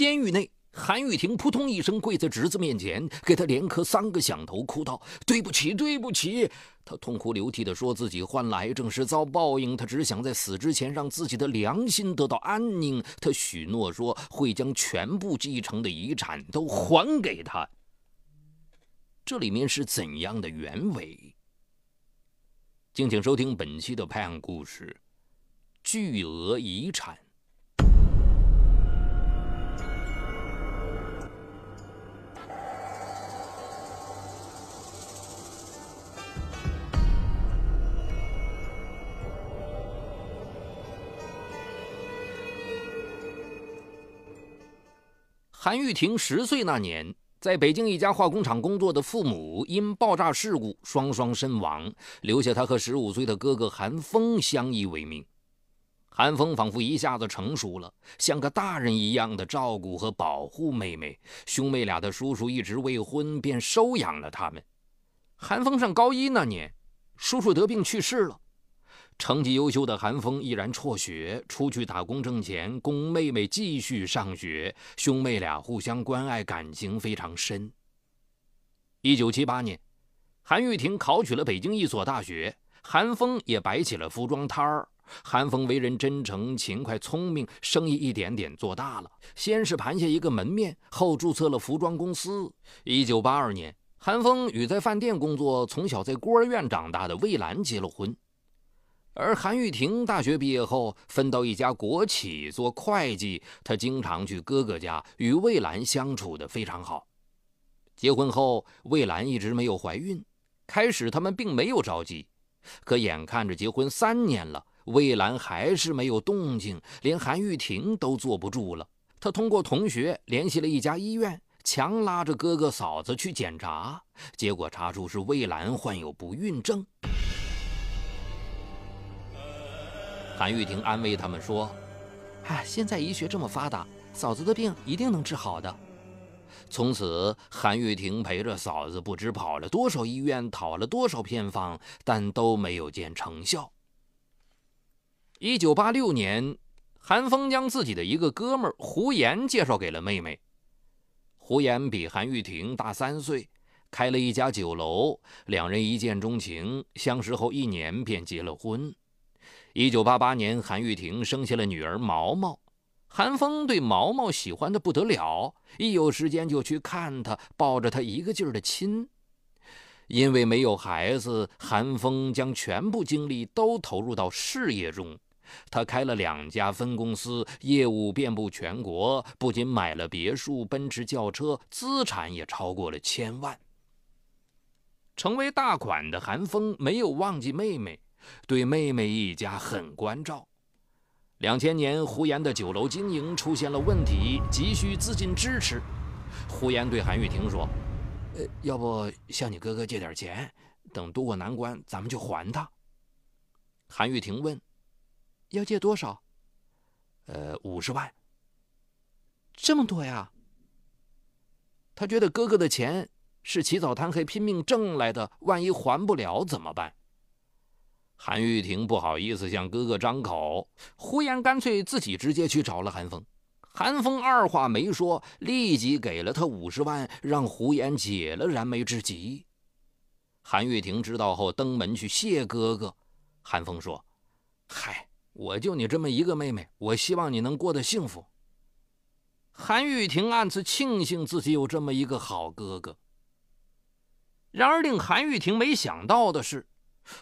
监狱内，韩玉婷扑通一声跪在侄子面前，给他连磕三个响头，哭道：“对不起，对不起！”他痛哭流涕地说自己患了癌症是遭报应，他只想在死之前让自己的良心得到安宁。他许诺说会将全部继承的遗产都还给他。这里面是怎样的原委？敬请收听本期的拍案故事：巨额遗产。韩玉婷十岁那年，在北京一家化工厂工作的父母因爆炸事故双双身亡，留下她和十五岁的哥哥韩风相依为命。韩风仿佛一下子成熟了，像个大人一样的照顾和保护妹妹。兄妹俩的叔叔一直未婚，便收养了他们。韩风上高一那年，叔叔得病去世了。成绩优秀的韩风毅然辍学，出去打工挣钱，供妹妹继续上学。兄妹俩互相关爱，感情非常深。一九七八年，韩玉婷考取了北京一所大学，韩风也摆起了服装摊儿。韩风为人真诚、勤快、聪明，生意一点点做大了。先是盘下一个门面，后注册了服装公司。一九八二年，韩风与在饭店工作、从小在孤儿院长大的魏兰结了婚。而韩玉婷大学毕业后分到一家国企做会计，她经常去哥哥家，与魏兰相处的非常好。结婚后，魏兰一直没有怀孕，开始他们并没有着急，可眼看着结婚三年了，魏兰还是没有动静，连韩玉婷都坐不住了。她通过同学联系了一家医院，强拉着哥哥嫂子去检查，结果查出是魏兰患有不孕症。韩玉婷安慰他们说：“哎，现在医学这么发达，嫂子的病一定能治好的。”从此，韩玉婷陪着嫂子不知跑了多少医院，讨了多少偏方，但都没有见成效。一九八六年，韩风将自己的一个哥们胡岩介绍给了妹妹。胡岩比韩玉婷大三岁，开了一家酒楼，两人一见钟情，相识后一年便结了婚。一九八八年，韩玉婷生下了女儿毛毛。韩风对毛毛喜欢的不得了，一有时间就去看她，抱着她一个劲儿的亲。因为没有孩子，韩风将全部精力都投入到事业中。他开了两家分公司，业务遍布全国，不仅买了别墅、奔驰轿车，资产也超过了千万。成为大款的韩风没有忘记妹妹。对妹妹一家很关照。两千年，胡岩的酒楼经营出现了问题，急需资金支持。胡岩对韩玉婷说：“呃，要不向你哥哥借点钱，等渡过难关，咱们就还他。”韩玉婷问：“要借多少？”“呃，五十万。”“这么多呀？”他觉得哥哥的钱是起早贪黑拼命挣来的，万一还不了怎么办？韩玉婷不好意思向哥哥张口，胡言干脆自己直接去找了韩风。韩风二话没说，立即给了他五十万，让胡言解了燃眉之急。韩玉婷知道后登门去谢哥哥。韩风说：“嗨，我就你这么一个妹妹，我希望你能过得幸福。”韩玉婷暗自庆幸自己有这么一个好哥哥。然而令韩玉婷没想到的是。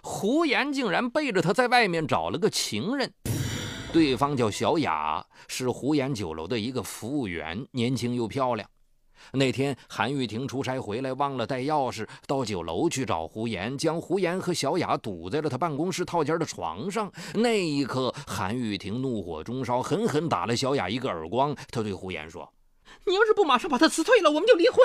胡言竟然背着他在外面找了个情人，对方叫小雅，是胡言酒楼的一个服务员，年轻又漂亮。那天韩玉婷出差回来，忘了带钥匙，到酒楼去找胡言，将胡言和小雅堵在了他办公室套间的床上。那一刻，韩玉婷怒火中烧，狠狠打了小雅一个耳光。他对胡言说：“你要是不马上把他辞退了，我们就离婚。”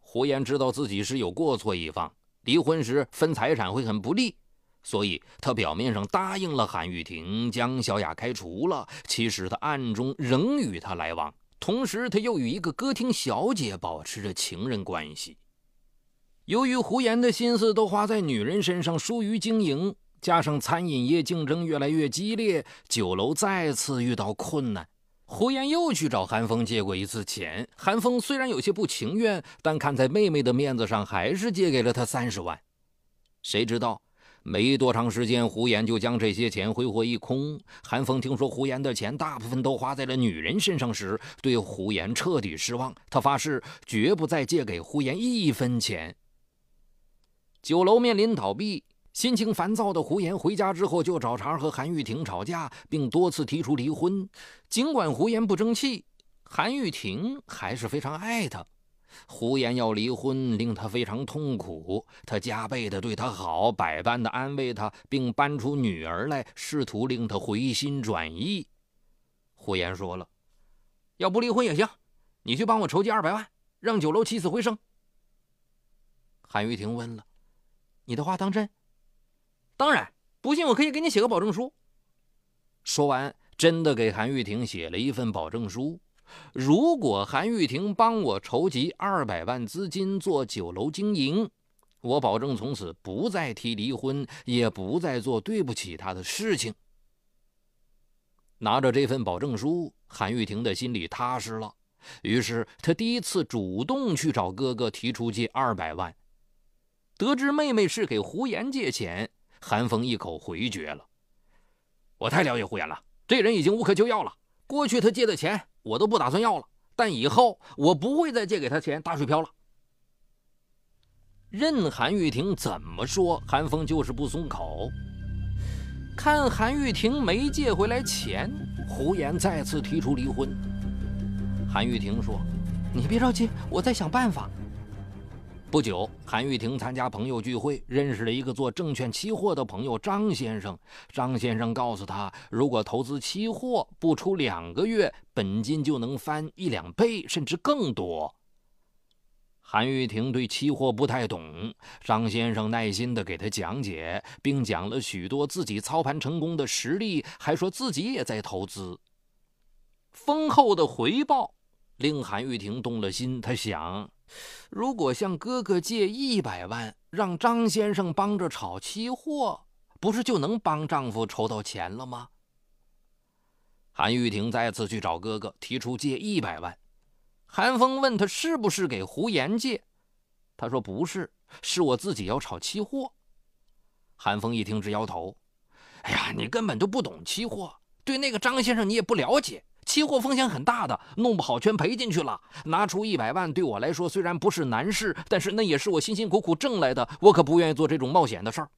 胡言知道自己是有过错一方。离婚时分财产会很不利，所以他表面上答应了韩玉婷，将小雅开除了。其实他暗中仍与她来往，同时他又与一个歌厅小姐保持着情人关系。由于胡言的心思都花在女人身上，疏于经营，加上餐饮业竞争越来越激烈，酒楼再次遇到困难。胡言又去找韩风借过一次钱。韩风虽然有些不情愿，但看在妹妹的面子上，还是借给了他三十万。谁知道没多长时间，胡言就将这些钱挥霍一空。韩风听说胡言的钱大部分都花在了女人身上时，对胡言彻底失望。他发誓绝不再借给胡言一分钱。酒楼面临倒闭。心情烦躁的胡言回家之后，就找茬和韩玉婷吵架，并多次提出离婚。尽管胡言不争气，韩玉婷还是非常爱他。胡言要离婚，令他非常痛苦。他加倍的对他好，百般的安慰他，并搬出女儿来，试图令他回心转意。胡言说了：“要不离婚也行，你去帮我筹集二百万，让酒楼起死回生。”韩玉婷问了：“你的话当真？”当然，不信我可以给你写个保证书。说完，真的给韩玉婷写了一份保证书。如果韩玉婷帮我筹集二百万资金做酒楼经营，我保证从此不再提离婚，也不再做对不起她的事情。拿着这份保证书，韩玉婷的心里踏实了。于是，她第一次主动去找哥哥提出借二百万。得知妹妹是给胡言借钱。韩风一口回绝了。我太了解胡言了，这人已经无可救药了。过去他借的钱我都不打算要了，但以后我不会再借给他钱打水漂了。任韩玉婷怎么说，韩风就是不松口。看韩玉婷没借回来钱，胡言再次提出离婚。韩玉婷说：“你别着急，我在想办法。”不久，韩玉婷参加朋友聚会，认识了一个做证券期货的朋友张先生。张先生告诉他，如果投资期货，不出两个月，本金就能翻一两倍，甚至更多。韩玉婷对期货不太懂，张先生耐心地给他讲解，并讲了许多自己操盘成功的实例，还说自己也在投资。丰厚的回报令韩玉婷动了心，他想。如果向哥哥借一百万，让张先生帮着炒期货，不是就能帮丈夫筹到钱了吗？韩玉婷再次去找哥哥，提出借一百万。韩风问他是不是给胡言借，他说不是，是我自己要炒期货。韩风一听直摇头：“哎呀，你根本就不懂期货，对那个张先生你也不了解。”期货风险很大的，弄不好全赔进去了。拿出一百万对我来说虽然不是难事，但是那也是我辛辛苦苦挣来的，我可不愿意做这种冒险的事儿。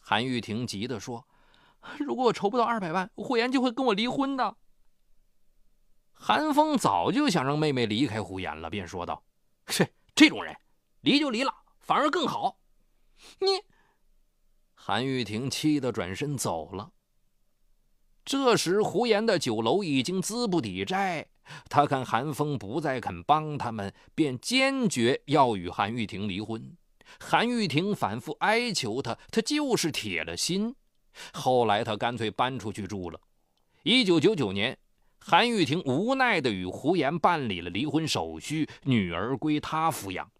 韩玉婷急地说：“如果我筹不到二百万，胡言就会跟我离婚的。”韩风早就想让妹妹离开胡言了，便说道：“是这种人，离就离了，反而更好。”你，韩玉婷气得转身走了。这时，胡言的酒楼已经资不抵债。他看韩风不再肯帮他们，便坚决要与韩玉婷离婚。韩玉婷反复哀求他，他就是铁了心。后来，他干脆搬出去住了。一九九九年，韩玉婷无奈地与胡言办理了离婚手续，女儿归他抚养。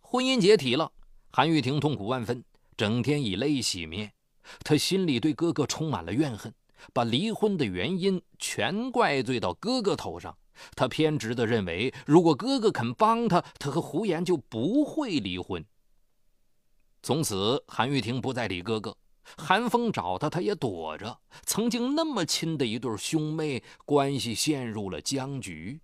婚姻解体了，韩玉婷痛苦万分，整天以泪洗面。他心里对哥哥充满了怨恨，把离婚的原因全怪罪到哥哥头上。他偏执地认为，如果哥哥肯帮他，他和胡言就不会离婚。从此，韩玉婷不再理哥哥，韩风找他，他也躲着。曾经那么亲的一对兄妹，关系陷入了僵局。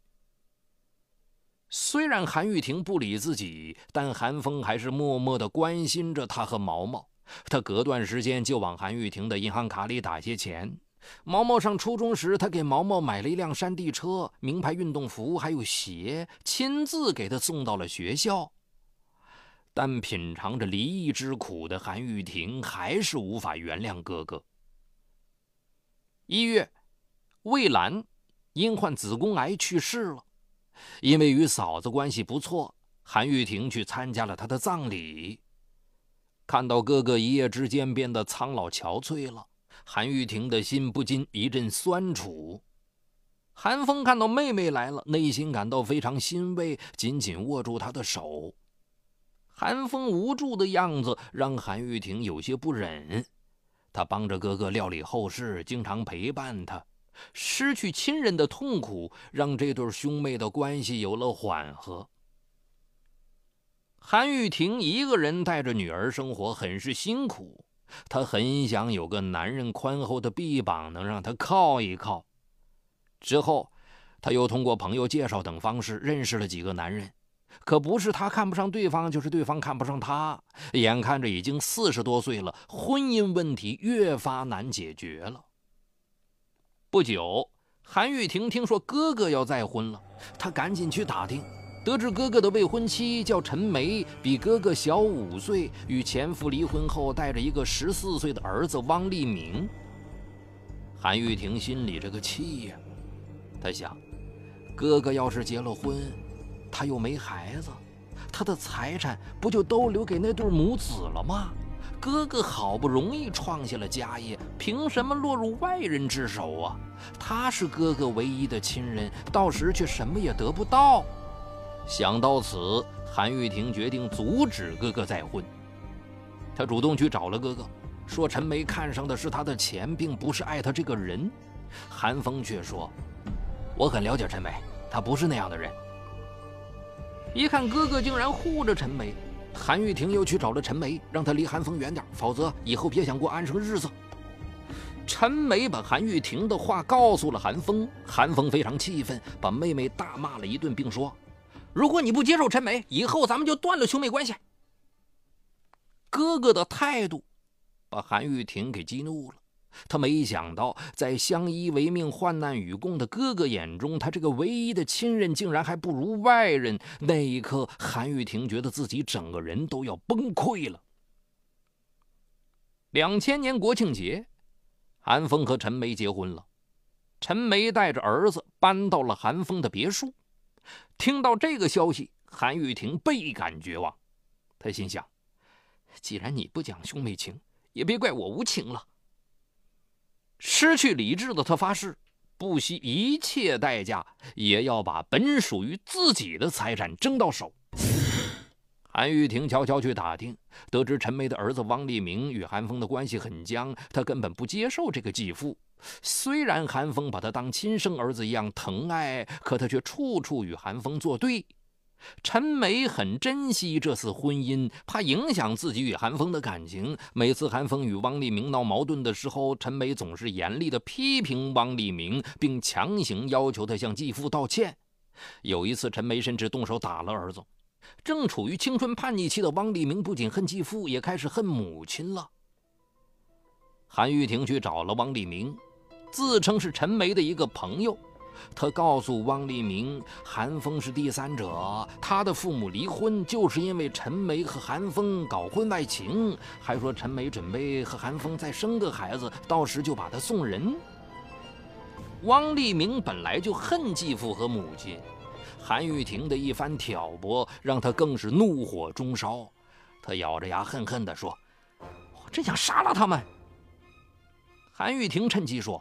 虽然韩玉婷不理自己，但韩风还是默默地关心着他和毛毛。他隔段时间就往韩玉婷的银行卡里打些钱。毛毛上初中时，他给毛毛买了一辆山地车、名牌运动服，还有鞋，亲自给他送到了学校。但品尝着离异之苦的韩玉婷还是无法原谅哥哥。一月，魏兰因患子宫癌去世了。因为与嫂子关系不错，韩玉婷去参加了她的葬礼。看到哥哥一夜之间变得苍老憔悴了，韩玉婷的心不禁一阵酸楚。韩风看到妹妹来了，内心感到非常欣慰，紧紧握住她的手。韩风无助的样子让韩玉婷有些不忍。他帮着哥哥料理后事，经常陪伴他。失去亲人的痛苦，让这对兄妹的关系有了缓和。韩玉婷一个人带着女儿生活，很是辛苦。她很想有个男人宽厚的臂膀，能让她靠一靠。之后，她又通过朋友介绍等方式认识了几个男人，可不是她看不上对方，就是对方看不上她。眼看着已经四十多岁了，婚姻问题越发难解决了。不久，韩玉婷听说哥哥要再婚了，她赶紧去打听，得知哥哥的未婚妻叫陈梅，比哥哥小五岁，与前夫离婚后带着一个十四岁的儿子汪立明。韩玉婷心里这个气呀，她想，哥哥要是结了婚，他又没孩子，他的财产不就都留给那对母子了吗？哥哥好不容易创下了家业，凭什么落入外人之手啊？他是哥哥唯一的亲人，到时却什么也得不到。想到此，韩玉婷决定阻止哥哥再婚。她主动去找了哥哥，说陈梅看上的是他的钱，并不是爱他这个人。韩风却说：“我很了解陈梅，她不是那样的人。”一看哥哥竟然护着陈梅。韩玉婷又去找了陈梅，让她离韩风远点，否则以后别想过安生日子。陈梅把韩玉婷的话告诉了韩风，韩风非常气愤，把妹妹大骂了一顿，并说：“如果你不接受陈梅，以后咱们就断了兄妹关系。”哥哥的态度把韩玉婷给激怒了。他没想到，在相依为命、患难与共的哥哥眼中，他这个唯一的亲人竟然还不如外人。那一刻，韩玉婷觉得自己整个人都要崩溃了。两千年国庆节，韩风和陈梅结婚了。陈梅带着儿子搬到了韩风的别墅。听到这个消息，韩玉婷倍感绝望。她心想：既然你不讲兄妹情，也别怪我无情了。失去理智的他发誓，不惜一切代价也要把本属于自己的财产争到手。韩玉婷悄悄去打听，得知陈梅的儿子汪立明与韩风的关系很僵，他根本不接受这个继父。虽然韩风把他当亲生儿子一样疼爱，可他却处处与韩风作对。陈梅很珍惜这次婚姻，怕影响自己与韩风的感情。每次韩风与汪立明闹矛盾的时候，陈梅总是严厉地批评汪立明，并强行要求他向继父道歉。有一次，陈梅甚至动手打了儿子。正处于青春叛逆期的汪立明不仅恨继父，也开始恨母亲了。韩玉婷去找了汪立明，自称是陈梅的一个朋友。他告诉汪立明，韩风是第三者，他的父母离婚就是因为陈梅和韩风搞婚外情，还说陈梅准备和韩风再生个孩子，到时就把他送人。汪立明本来就恨继父和母亲，韩玉婷的一番挑拨让他更是怒火中烧，他咬着牙恨恨地说：“我真想杀了他们。”韩玉婷趁机说。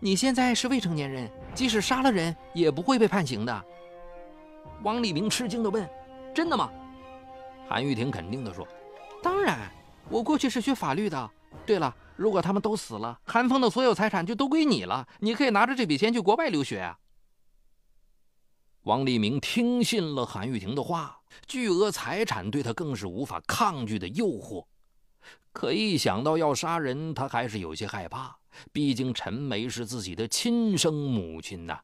你现在是未成年人，即使杀了人也不会被判刑的。王立明吃惊地问：“真的吗？”韩玉婷肯定地说：“当然，我过去是学法律的。对了，如果他们都死了，韩风的所有财产就都归你了，你可以拿着这笔钱去国外留学啊。”王立明听信了韩玉婷的话，巨额财产对他更是无法抗拒的诱惑。可一想到要杀人，他还是有些害怕。毕竟陈梅是自己的亲生母亲呐。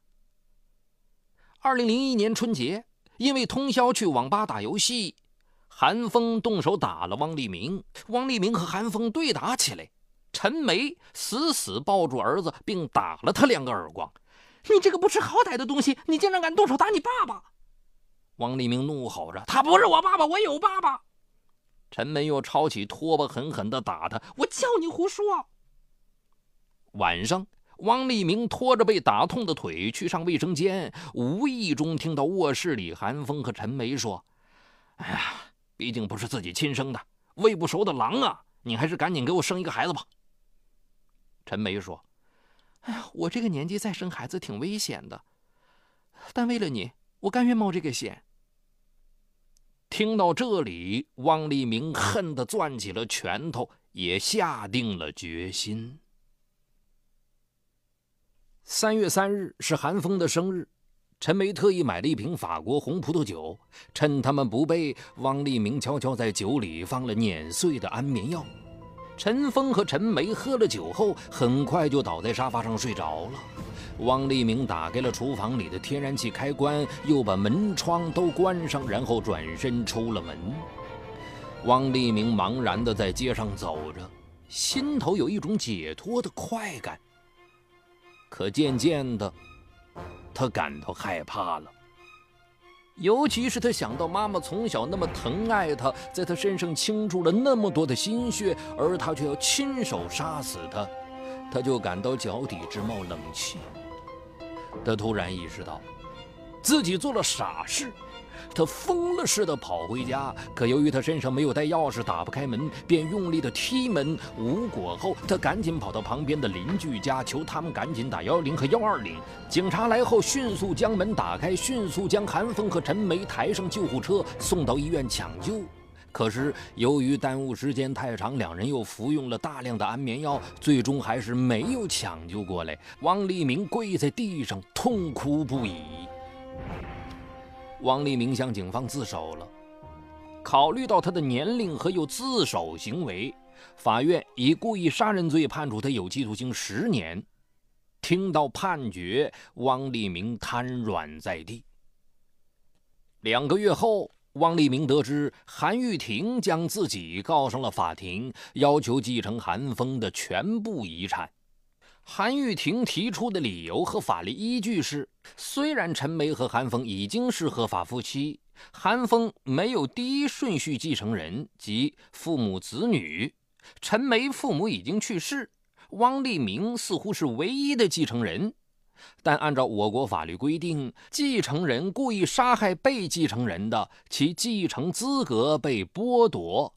二零零一年春节，因为通宵去网吧打游戏，韩风动手打了汪立明。汪立明和韩风对打起来，陈梅死死抱住儿子，并打了他两个耳光。你这个不识好歹的东西，你竟然敢动手打你爸爸！汪立明怒吼着：“他不是我爸爸，我有爸爸！”陈梅又抄起拖把，狠狠地打他。我叫你胡说！晚上，汪立明拖着被打痛的腿去上卫生间，无意中听到卧室里韩风和陈梅说：“哎呀，毕竟不是自己亲生的，喂不熟的狼啊！你还是赶紧给我生一个孩子吧。”陈梅说：“哎呀，我这个年纪再生孩子挺危险的，但为了你，我甘愿冒这个险。”听到这里，汪立明恨得攥起了拳头，也下定了决心。三月三日是韩风的生日，陈梅特意买了一瓶法国红葡萄酒，趁他们不备，汪立明悄悄在酒里放了碾碎的安眠药。陈峰和陈梅喝了酒后，很快就倒在沙发上睡着了。汪立明打开了厨房里的天然气开关，又把门窗都关上，然后转身出了门。汪立明茫然地在街上走着，心头有一种解脱的快感。可渐渐的，他感到害怕了。尤其是他想到妈妈从小那么疼爱他，在他身上倾注了那么多的心血，而他却要亲手杀死他，他就感到脚底直冒冷气。他突然意识到，自己做了傻事。他疯了似的跑回家，可由于他身上没有带钥匙，打不开门，便用力的踢门。无果后，他赶紧跑到旁边的邻居家，求他们赶紧打幺幺零和幺二零。警察来后，迅速将门打开，迅速将韩风和陈梅抬上救护车，送到医院抢救。可是由于耽误时间太长，两人又服用了大量的安眠药，最终还是没有抢救过来。王立明跪在地上痛哭不已。王立明向警方自首了。考虑到他的年龄和有自首行为，法院以故意杀人罪判处他有期徒刑十年。听到判决，汪立明瘫软在地。两个月后，汪立明得知韩玉婷将自己告上了法庭，要求继承韩风的全部遗产。韩玉婷提出的理由和法律依据是：虽然陈梅和韩风已经是合法夫妻，韩风没有第一顺序继承人及父母子女，陈梅父母已经去世，汪立明似乎是唯一的继承人。但按照我国法律规定，继承人故意杀害被继承人的，其继承资格被剥夺，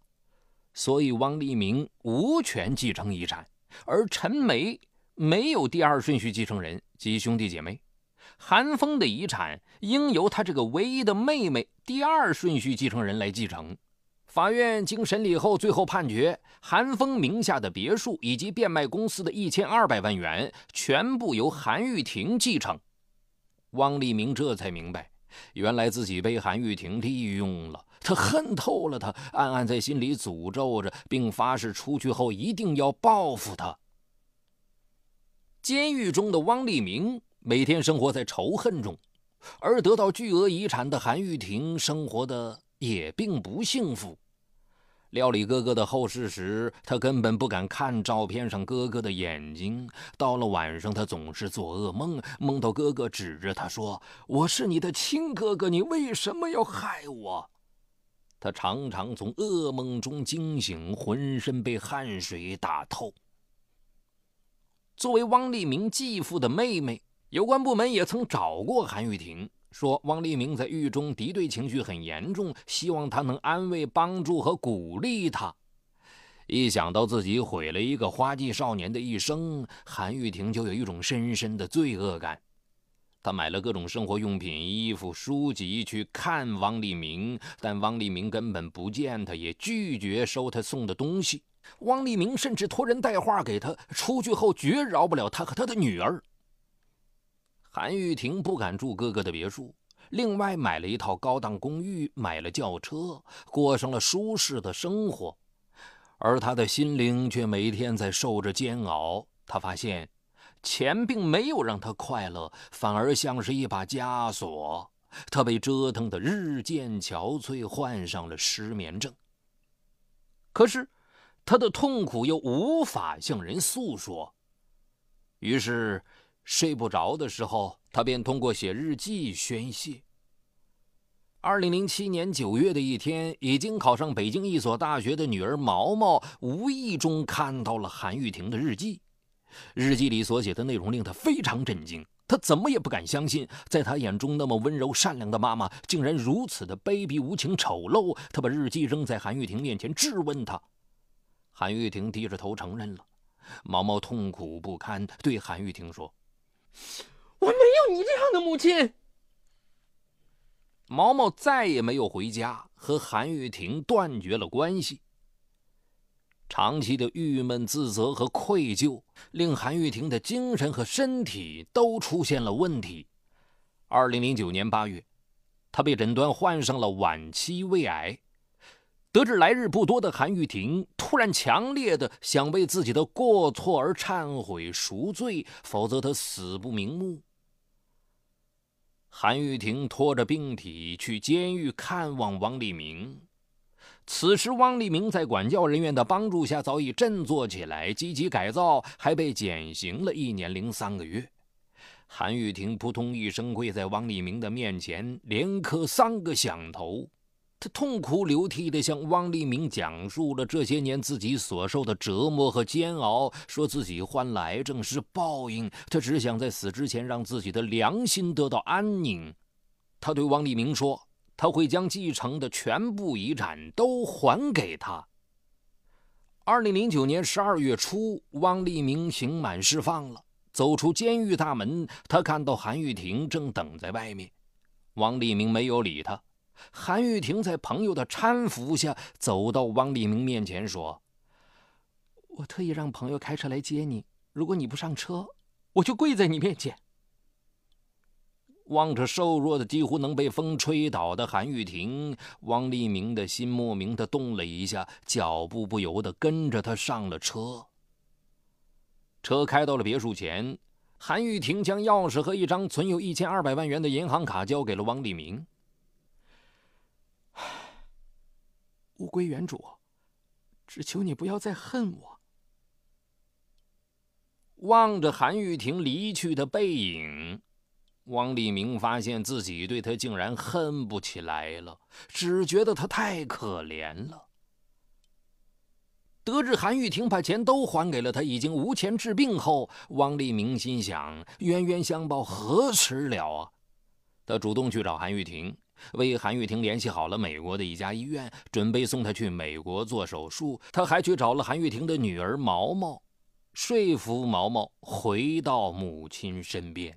所以汪立明无权继承遗产，而陈梅。没有第二顺序继承人及兄弟姐妹，韩风的遗产应由他这个唯一的妹妹第二顺序继承人来继承。法院经审理后，最后判决韩风名下的别墅以及变卖公司的一千二百万元全部由韩玉婷继承。汪立明这才明白，原来自己被韩玉婷利用了，他恨透了他，暗暗在心里诅咒着，并发誓出去后一定要报复他。监狱中的汪立明每天生活在仇恨中，而得到巨额遗产的韩玉婷生活的也并不幸福。料理哥哥的后事时，他根本不敢看照片上哥哥的眼睛。到了晚上，他总是做噩梦，梦到哥哥指着他说：“我是你的亲哥哥，你为什么要害我？”他常常从噩梦中惊醒，浑身被汗水打透。作为汪立明继父的妹妹，有关部门也曾找过韩玉婷，说汪立明在狱中敌对情绪很严重，希望他能安慰、帮助和鼓励他。一想到自己毁了一个花季少年的一生，韩玉婷就有一种深深的罪恶感。他买了各种生活用品、衣服、书籍去看汪立明，但汪立明根本不见他，也拒绝收他送的东西。汪立明甚至托人带话给他，出去后绝饶不了他和他的女儿。韩玉婷不敢住哥哥的别墅，另外买了一套高档公寓，买了轿车，过上了舒适的生活。而他的心灵却每天在受着煎熬。他发现，钱并没有让他快乐，反而像是一把枷锁。他被折腾得日渐憔悴，患上了失眠症。可是。他的痛苦又无法向人诉说，于是睡不着的时候，他便通过写日记宣泄。二零零七年九月的一天，已经考上北京一所大学的女儿毛毛，无意中看到了韩玉婷的日记。日记里所写的内容令她非常震惊，她怎么也不敢相信，在她眼中那么温柔善良的妈妈，竟然如此的卑鄙无情丑陋。她把日记扔在韩玉婷面前，质问她。韩玉婷低着头承认了，毛毛痛苦不堪，对韩玉婷说：“我没有你这样的母亲。”毛毛再也没有回家，和韩玉婷断绝了关系。长期的郁闷、自责和愧疚，令韩玉婷的精神和身体都出现了问题。二零零九年八月，她被诊断患上了晚期胃癌。得知来日不多的韩玉婷，突然强烈的想为自己的过错而忏悔赎罪，否则她死不瞑目。韩玉婷拖着病体去监狱看望王立明。此时，汪立明在管教人员的帮助下早已振作起来，积极改造，还被减刑了一年零三个月。韩玉婷扑通一声跪在汪立明的面前，连磕三个响头。他痛哭流涕地向汪立明讲述了这些年自己所受的折磨和煎熬，说自己患了癌症是报应，他只想在死之前让自己的良心得到安宁。他对汪立明说：“他会将继承的全部遗产都还给他。”二零零九年十二月初，汪立明刑满释放了，走出监狱大门，他看到韩玉婷正等在外面。汪立明没有理他。韩玉婷在朋友的搀扶下走到汪立明面前，说：“我特意让朋友开车来接你。如果你不上车，我就跪在你面前。”望着瘦弱的、几乎能被风吹倒的韩玉婷，汪立明的心莫名的动了一下，脚步不由得跟着他上了车。车开到了别墅前，韩玉婷将钥匙和一张存有一千二百万元的银行卡交给了汪立明。物归原主，只求你不要再恨我。望着韩玉婷离去的背影，汪立明发现自己对她竟然恨不起来了，只觉得她太可怜了。得知韩玉婷把钱都还给了他，已经无钱治病后，汪立明心想：冤冤相报何时了啊？他主动去找韩玉婷。为韩玉婷联系好了美国的一家医院，准备送她去美国做手术。他还去找了韩玉婷的女儿毛毛，说服毛毛回到母亲身边。